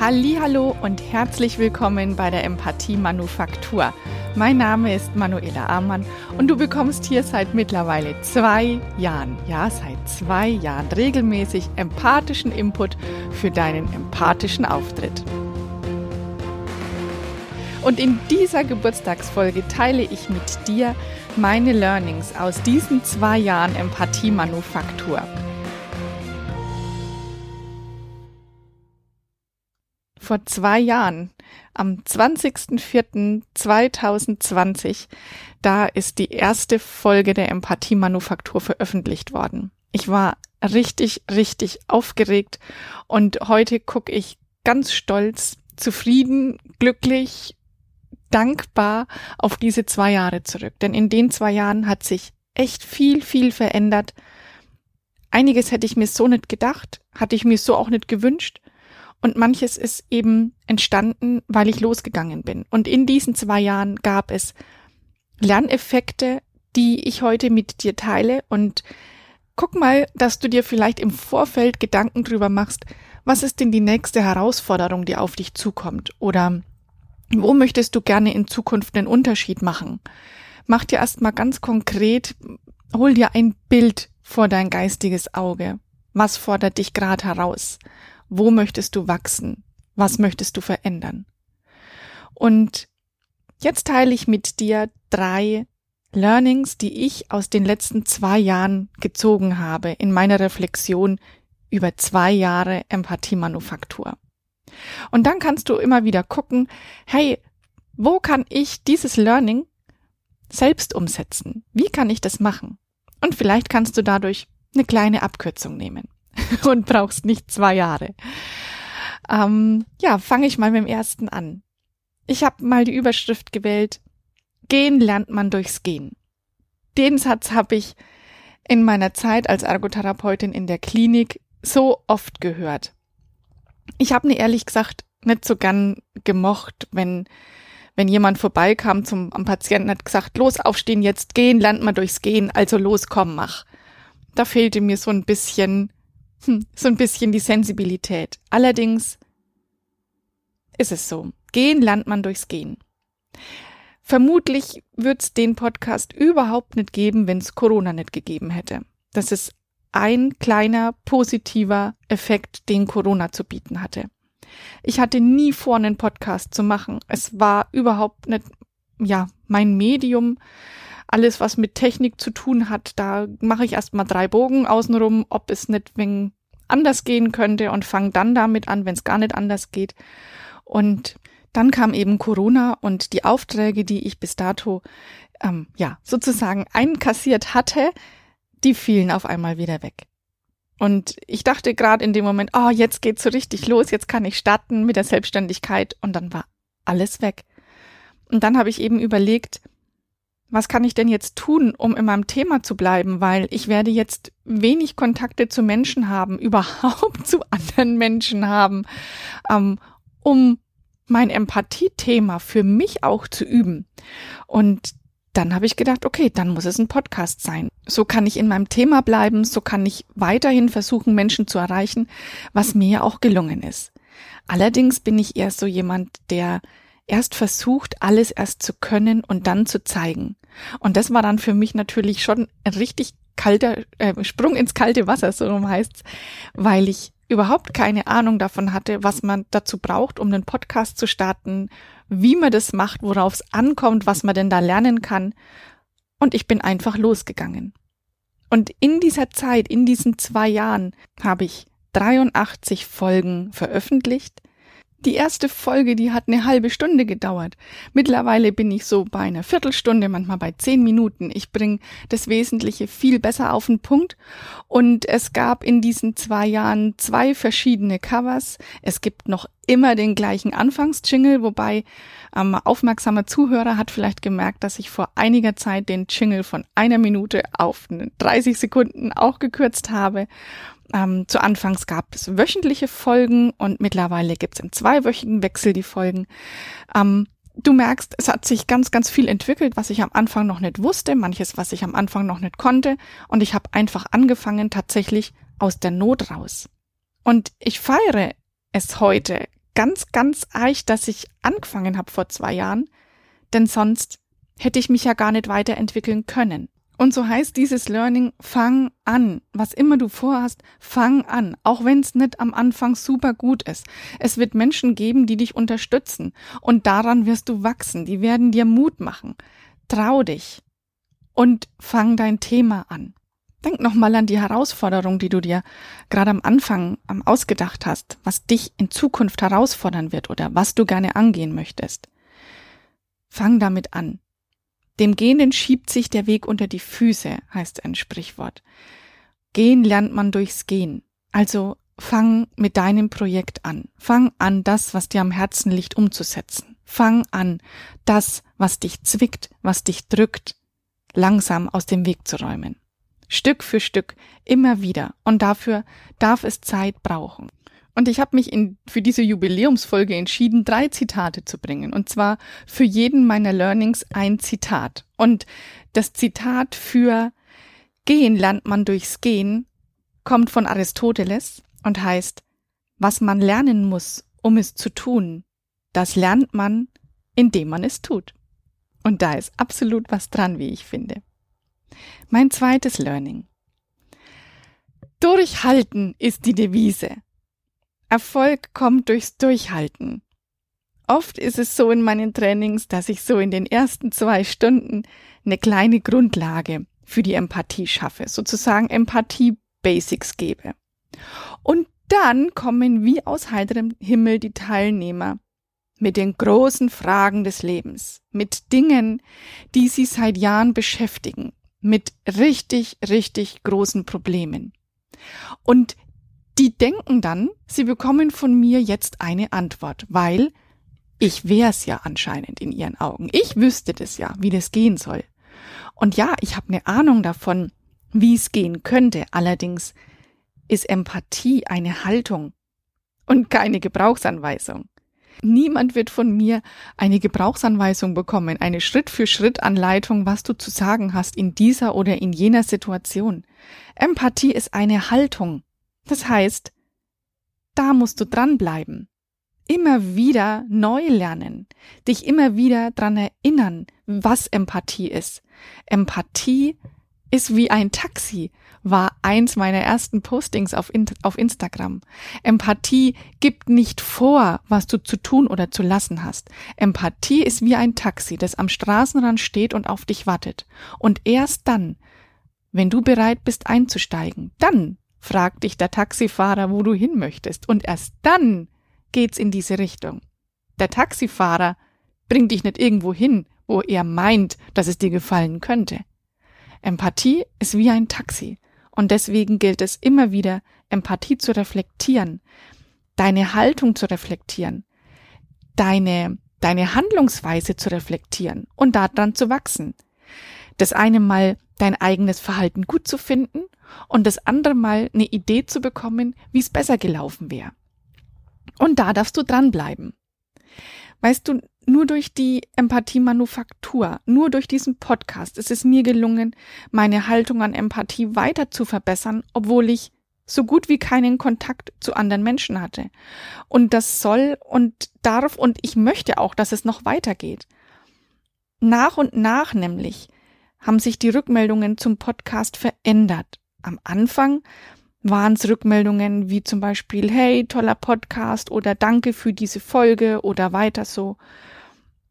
Hallo und herzlich willkommen bei der Empathie Manufaktur. Mein Name ist Manuela Amann und du bekommst hier seit mittlerweile zwei Jahren, ja, seit zwei Jahren regelmäßig empathischen Input für deinen empathischen Auftritt. Und in dieser Geburtstagsfolge teile ich mit dir meine Learnings aus diesen zwei Jahren Empathie Manufaktur. Vor zwei Jahren, am 20.04.2020, da ist die erste Folge der Empathie-Manufaktur veröffentlicht worden. Ich war richtig, richtig aufgeregt und heute gucke ich ganz stolz, zufrieden, glücklich, dankbar auf diese zwei Jahre zurück. Denn in den zwei Jahren hat sich echt viel, viel verändert. Einiges hätte ich mir so nicht gedacht, hatte ich mir so auch nicht gewünscht. Und manches ist eben entstanden, weil ich losgegangen bin. Und in diesen zwei Jahren gab es Lerneffekte, die ich heute mit dir teile. Und guck mal, dass du dir vielleicht im Vorfeld Gedanken drüber machst, was ist denn die nächste Herausforderung, die auf dich zukommt? Oder wo möchtest du gerne in Zukunft einen Unterschied machen? Mach dir erstmal ganz konkret, hol dir ein Bild vor dein geistiges Auge. Was fordert dich gerade heraus? Wo möchtest du wachsen? Was möchtest du verändern? Und jetzt teile ich mit dir drei Learnings, die ich aus den letzten zwei Jahren gezogen habe in meiner Reflexion über zwei Jahre Empathie-Manufaktur. Und dann kannst du immer wieder gucken, hey, wo kann ich dieses Learning selbst umsetzen? Wie kann ich das machen? Und vielleicht kannst du dadurch eine kleine Abkürzung nehmen. und brauchst nicht zwei Jahre. Ähm, ja, fange ich mal mit dem ersten an. Ich habe mal die Überschrift gewählt, Gehen lernt man durchs Gehen. Den Satz habe ich in meiner Zeit als Ergotherapeutin in der Klinik so oft gehört. Ich habe mir ehrlich gesagt nicht so gern gemocht, wenn wenn jemand vorbeikam zum am Patienten hat gesagt, los aufstehen, jetzt gehen, lernt man durchs Gehen, also los, komm, mach. Da fehlte mir so ein bisschen hm, so ein bisschen die Sensibilität. Allerdings ist es so. Gehen lernt man durchs Gehen. Vermutlich wird es den Podcast überhaupt nicht geben, wenn es Corona nicht gegeben hätte. Das ist ein kleiner positiver Effekt, den Corona zu bieten hatte. Ich hatte nie vor, einen Podcast zu machen. Es war überhaupt nicht, ja, mein Medium alles, was mit Technik zu tun hat, da mache ich erstmal drei Bogen außenrum, ob es nicht wegen anders gehen könnte und fange dann damit an, wenn es gar nicht anders geht. Und dann kam eben Corona und die Aufträge, die ich bis dato ähm, ja sozusagen einkassiert hatte, die fielen auf einmal wieder weg. Und ich dachte gerade in dem Moment, oh, jetzt geht's so richtig los, jetzt kann ich starten mit der Selbstständigkeit und dann war alles weg. Und dann habe ich eben überlegt, was kann ich denn jetzt tun, um in meinem Thema zu bleiben, weil ich werde jetzt wenig Kontakte zu Menschen haben, überhaupt zu anderen Menschen haben, ähm, um mein Empathie-Thema für mich auch zu üben. Und dann habe ich gedacht, okay, dann muss es ein Podcast sein. So kann ich in meinem Thema bleiben, so kann ich weiterhin versuchen, Menschen zu erreichen, was mir ja auch gelungen ist. Allerdings bin ich eher so jemand, der erst versucht, alles erst zu können und dann zu zeigen. Und das war dann für mich natürlich schon ein richtig kalter äh, Sprung ins kalte Wasser, so rum heißt's, weil ich überhaupt keine Ahnung davon hatte, was man dazu braucht, um einen Podcast zu starten, wie man das macht, worauf es ankommt, was man denn da lernen kann. Und ich bin einfach losgegangen. Und in dieser Zeit, in diesen zwei Jahren, habe ich 83 Folgen veröffentlicht, die erste Folge, die hat eine halbe Stunde gedauert. Mittlerweile bin ich so bei einer Viertelstunde, manchmal bei zehn Minuten. Ich bringe das Wesentliche viel besser auf den Punkt. Und es gab in diesen zwei Jahren zwei verschiedene Covers. Es gibt noch immer den gleichen Anfangsjingle, wobei ähm, aufmerksamer Zuhörer hat vielleicht gemerkt, dass ich vor einiger Zeit den Jingle von einer Minute auf 30 Sekunden auch gekürzt habe. Ähm, zu Anfangs gab es wöchentliche Folgen und mittlerweile gibt es im zweiwöchigen Wechsel die Folgen. Ähm, du merkst, es hat sich ganz, ganz viel entwickelt, was ich am Anfang noch nicht wusste, manches, was ich am Anfang noch nicht konnte. Und ich habe einfach angefangen, tatsächlich aus der Not raus. Und ich feiere es heute ganz, ganz arg, dass ich angefangen habe vor zwei Jahren, denn sonst hätte ich mich ja gar nicht weiterentwickeln können. Und so heißt dieses Learning, fang an. Was immer du vorhast, fang an. Auch wenn es nicht am Anfang super gut ist. Es wird Menschen geben, die dich unterstützen. Und daran wirst du wachsen. Die werden dir Mut machen. Trau dich. Und fang dein Thema an. Denk nochmal an die Herausforderung, die du dir gerade am Anfang ausgedacht hast, was dich in Zukunft herausfordern wird oder was du gerne angehen möchtest. Fang damit an. Dem Gehenden schiebt sich der Weg unter die Füße, heißt ein Sprichwort. Gehen lernt man durchs Gehen. Also fang mit deinem Projekt an. Fang an, das, was dir am Herzen liegt, umzusetzen. Fang an, das, was dich zwickt, was dich drückt, langsam aus dem Weg zu räumen. Stück für Stück, immer wieder. Und dafür darf es Zeit brauchen. Und ich habe mich in, für diese Jubiläumsfolge entschieden, drei Zitate zu bringen. Und zwar für jeden meiner Learnings ein Zitat. Und das Zitat für Gehen lernt man durchs Gehen kommt von Aristoteles und heißt, was man lernen muss, um es zu tun, das lernt man, indem man es tut. Und da ist absolut was dran, wie ich finde. Mein zweites Learning. Durchhalten ist die Devise. Erfolg kommt durchs Durchhalten. Oft ist es so in meinen Trainings, dass ich so in den ersten zwei Stunden eine kleine Grundlage für die Empathie schaffe, sozusagen Empathie-Basics gebe. Und dann kommen wie aus heiterem Himmel die Teilnehmer mit den großen Fragen des Lebens, mit Dingen, die sie seit Jahren beschäftigen, mit richtig, richtig großen Problemen. Und die denken dann, sie bekommen von mir jetzt eine Antwort, weil ich wär's ja anscheinend in ihren Augen. Ich wüsste das ja, wie das gehen soll. Und ja, ich habe eine Ahnung davon, wie es gehen könnte. Allerdings ist Empathie eine Haltung und keine Gebrauchsanweisung. Niemand wird von mir eine Gebrauchsanweisung bekommen, eine Schritt-für-Schritt-Anleitung, was du zu sagen hast in dieser oder in jener Situation. Empathie ist eine Haltung. Das heißt, da musst du dranbleiben. Immer wieder neu lernen, dich immer wieder dran erinnern, was Empathie ist. Empathie ist wie ein Taxi, war eins meiner ersten Postings auf, auf Instagram. Empathie gibt nicht vor, was du zu tun oder zu lassen hast. Empathie ist wie ein Taxi, das am Straßenrand steht und auf dich wartet. Und erst dann, wenn du bereit bist einzusteigen, dann fragt dich der Taxifahrer, wo du hin möchtest, und erst dann geht's in diese Richtung. Der Taxifahrer bringt dich nicht irgendwo hin, wo er meint, dass es dir gefallen könnte. Empathie ist wie ein Taxi, und deswegen gilt es immer wieder, Empathie zu reflektieren, deine Haltung zu reflektieren, deine, deine Handlungsweise zu reflektieren und daran zu wachsen. Das eine Mal dein eigenes Verhalten gut zu finden und das andere Mal eine Idee zu bekommen, wie es besser gelaufen wäre. Und da darfst du dranbleiben. Weißt du, nur durch die Empathie-Manufaktur, nur durch diesen Podcast ist es mir gelungen, meine Haltung an Empathie weiter zu verbessern, obwohl ich so gut wie keinen Kontakt zu anderen Menschen hatte. Und das soll und darf und ich möchte auch, dass es noch weitergeht. Nach und nach nämlich haben sich die Rückmeldungen zum Podcast verändert. Am Anfang waren es Rückmeldungen wie zum Beispiel, hey, toller Podcast oder danke für diese Folge oder weiter so.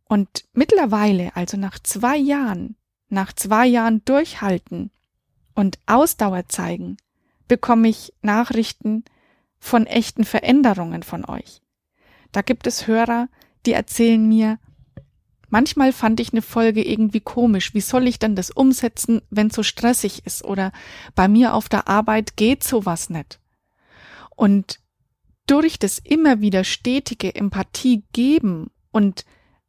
Und mittlerweile, also nach zwei Jahren, nach zwei Jahren durchhalten und Ausdauer zeigen, bekomme ich Nachrichten von echten Veränderungen von euch. Da gibt es Hörer, die erzählen mir, Manchmal fand ich eine Folge irgendwie komisch. Wie soll ich denn das umsetzen, wenn so stressig ist? Oder bei mir auf der Arbeit geht sowas nicht. Und durch das immer wieder stetige Empathie geben und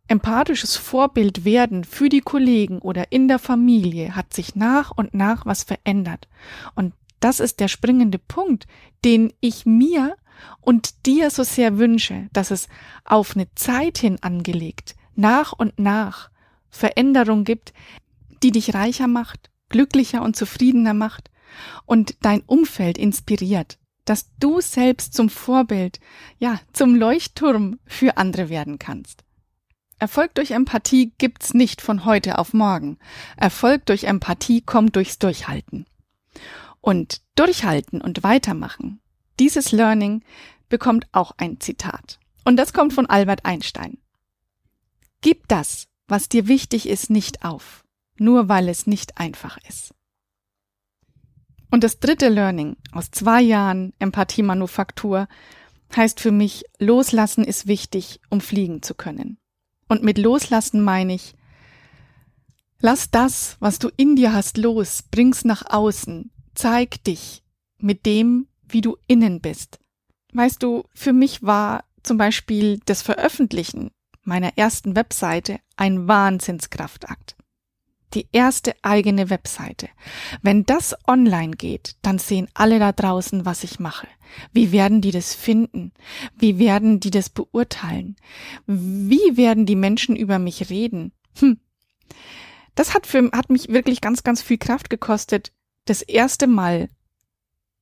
empathisches Vorbild werden für die Kollegen oder in der Familie hat sich nach und nach was verändert. Und das ist der springende Punkt, den ich mir und dir so sehr wünsche, dass es auf eine Zeit hin angelegt nach und nach Veränderung gibt, die dich reicher macht, glücklicher und zufriedener macht und dein Umfeld inspiriert, dass du selbst zum Vorbild, ja, zum Leuchtturm für andere werden kannst. Erfolg durch Empathie gibt's nicht von heute auf morgen. Erfolg durch Empathie kommt durchs Durchhalten. Und durchhalten und weitermachen. Dieses Learning bekommt auch ein Zitat. Und das kommt von Albert Einstein. Gib das, was dir wichtig ist, nicht auf, nur weil es nicht einfach ist. Und das dritte Learning aus zwei Jahren Empathie-Manufaktur heißt für mich, loslassen ist wichtig, um fliegen zu können. Und mit loslassen meine ich, lass das, was du in dir hast, los, bring's nach außen, zeig dich mit dem, wie du innen bist. Weißt du, für mich war zum Beispiel das Veröffentlichen meiner ersten Webseite ein Wahnsinnskraftakt die erste eigene Webseite. Wenn das online geht, dann sehen alle da draußen, was ich mache. Wie werden die das finden? Wie werden die das beurteilen? Wie werden die Menschen über mich reden? Hm. Das hat für, hat mich wirklich ganz, ganz viel Kraft gekostet, das erste Mal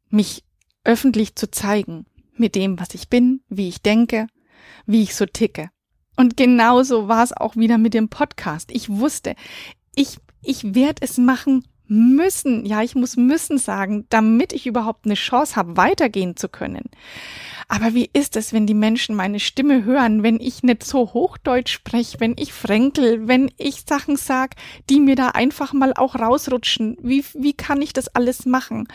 mich öffentlich zu zeigen mit dem, was ich bin, wie ich denke, wie ich so ticke. Und genauso war es auch wieder mit dem Podcast. Ich wusste, ich, ich werde es machen müssen. Ja, ich muss müssen sagen, damit ich überhaupt eine Chance habe, weitergehen zu können. Aber wie ist es, wenn die Menschen meine Stimme hören, wenn ich nicht so Hochdeutsch spreche, wenn ich fränkel, wenn ich Sachen sag, die mir da einfach mal auch rausrutschen? Wie, wie kann ich das alles machen?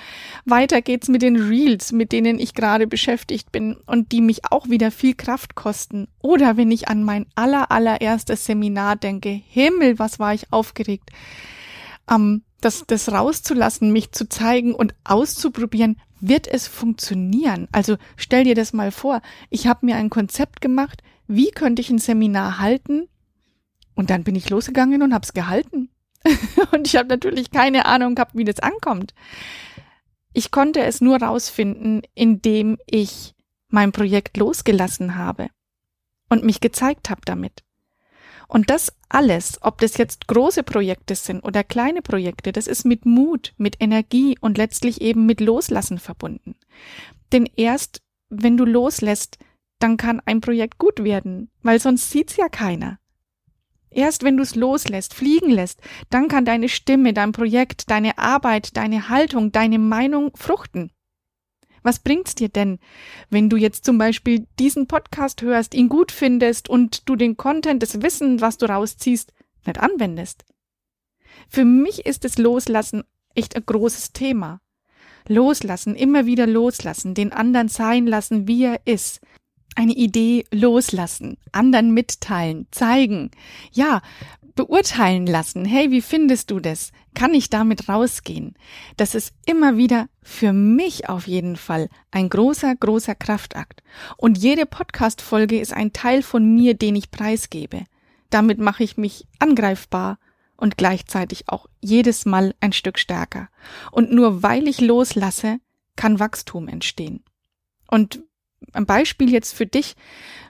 Weiter geht's mit den Reels, mit denen ich gerade beschäftigt bin und die mich auch wieder viel Kraft kosten. Oder wenn ich an mein aller, allererstes Seminar denke, Himmel, was war ich aufgeregt. Ähm, das, das rauszulassen, mich zu zeigen und auszuprobieren, wird es funktionieren? Also stell dir das mal vor, ich habe mir ein Konzept gemacht, wie könnte ich ein Seminar halten? Und dann bin ich losgegangen und habe es gehalten. und ich habe natürlich keine Ahnung gehabt, wie das ankommt. Ich konnte es nur rausfinden, indem ich mein Projekt losgelassen habe und mich gezeigt habe damit. Und das alles, ob das jetzt große Projekte sind oder kleine Projekte, das ist mit Mut, mit Energie und letztlich eben mit Loslassen verbunden. Denn erst wenn du loslässt, dann kann ein Projekt gut werden, weil sonst sieht's ja keiner. Erst wenn du es loslässt, fliegen lässt, dann kann deine Stimme, dein Projekt, deine Arbeit, deine Haltung, deine Meinung fruchten. Was bringt's dir denn, wenn du jetzt zum Beispiel diesen Podcast hörst, ihn gut findest und du den Content, das Wissen, was du rausziehst, nicht anwendest? Für mich ist es Loslassen echt ein großes Thema. Loslassen, immer wieder loslassen, den anderen sein lassen, wie er ist. Eine Idee loslassen, anderen mitteilen, zeigen. Ja, beurteilen lassen. Hey, wie findest du das? Kann ich damit rausgehen? Das ist immer wieder für mich auf jeden Fall ein großer, großer Kraftakt. Und jede Podcast-Folge ist ein Teil von mir, den ich preisgebe. Damit mache ich mich angreifbar und gleichzeitig auch jedes Mal ein Stück stärker. Und nur weil ich loslasse, kann Wachstum entstehen. Und ein Beispiel jetzt für dich.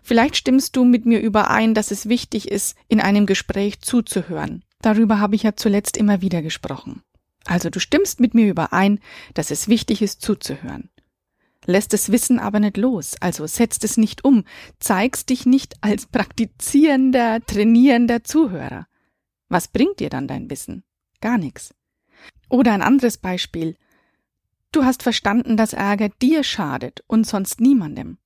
Vielleicht stimmst du mit mir überein, dass es wichtig ist, in einem Gespräch zuzuhören. Darüber habe ich ja zuletzt immer wieder gesprochen. Also du stimmst mit mir überein, dass es wichtig ist, zuzuhören. Lässt das Wissen aber nicht los, also setzt es nicht um, zeigst dich nicht als praktizierender, trainierender Zuhörer. Was bringt dir dann dein Wissen? Gar nichts. Oder ein anderes Beispiel. Du hast verstanden, dass Ärger dir schadet und sonst niemandem.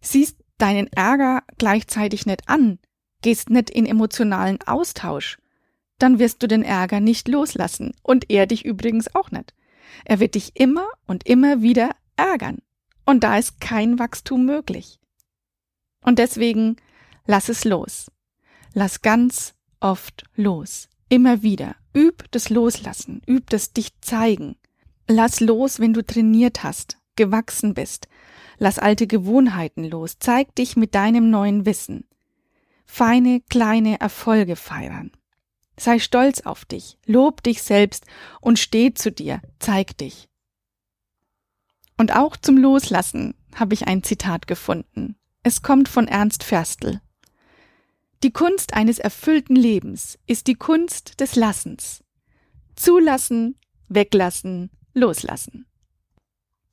Siehst deinen Ärger gleichzeitig nicht an, gehst nicht in emotionalen Austausch, dann wirst du den Ärger nicht loslassen und er dich übrigens auch nicht. Er wird dich immer und immer wieder ärgern. Und da ist kein Wachstum möglich. Und deswegen lass es los. Lass ganz oft los. Immer wieder. Üb das Loslassen. Üb das Dich zeigen. Lass los, wenn du trainiert hast, gewachsen bist. Lass alte Gewohnheiten los. Zeig dich mit deinem neuen Wissen. Feine, kleine Erfolge feiern. Sei stolz auf dich, lob dich selbst und steh zu dir, zeig dich. Und auch zum Loslassen habe ich ein Zitat gefunden. Es kommt von Ernst Ferstl. Die Kunst eines erfüllten Lebens ist die Kunst des Lassens. Zulassen, weglassen, loslassen.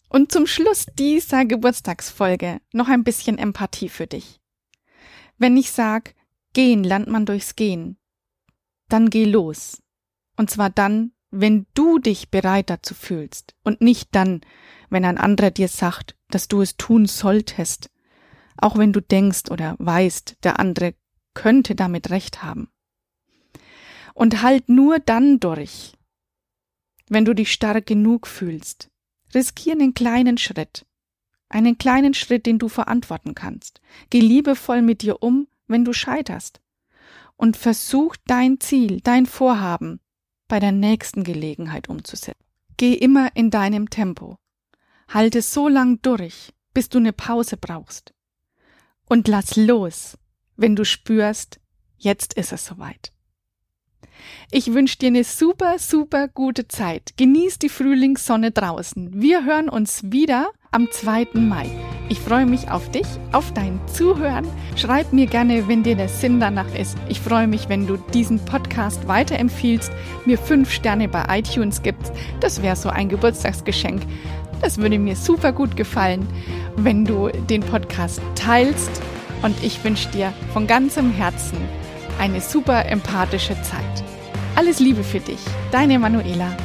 Und zum Schluss dieser Geburtstagsfolge noch ein bisschen Empathie für dich. Wenn ich sag, gehen lernt man durchs Gehen, dann geh los. Und zwar dann, wenn du dich bereit dazu fühlst und nicht dann, wenn ein anderer dir sagt, dass du es tun solltest, auch wenn du denkst oder weißt, der andere könnte damit recht haben. Und halt nur dann durch, wenn du dich stark genug fühlst. Riskier einen kleinen Schritt. Einen kleinen Schritt, den du verantworten kannst. Geh liebevoll mit dir um, wenn du scheiterst. Und versuch dein Ziel, dein Vorhaben bei der nächsten Gelegenheit umzusetzen. Geh immer in deinem Tempo. Halte so lang durch, bis du eine Pause brauchst. Und lass los, wenn du spürst, jetzt ist es soweit. Ich wünsche dir eine super, super gute Zeit. Genieß die Frühlingssonne draußen. Wir hören uns wieder am 2. Mai. Ich freue mich auf dich, auf dein Zuhören. Schreib mir gerne, wenn dir der Sinn danach ist. Ich freue mich, wenn du diesen Podcast weiterempfiehlst, mir fünf Sterne bei iTunes gibst. Das wäre so ein Geburtstagsgeschenk. Das würde mir super gut gefallen, wenn du den Podcast teilst. Und ich wünsche dir von ganzem Herzen eine super empathische Zeit. Alles Liebe für dich, deine Manuela.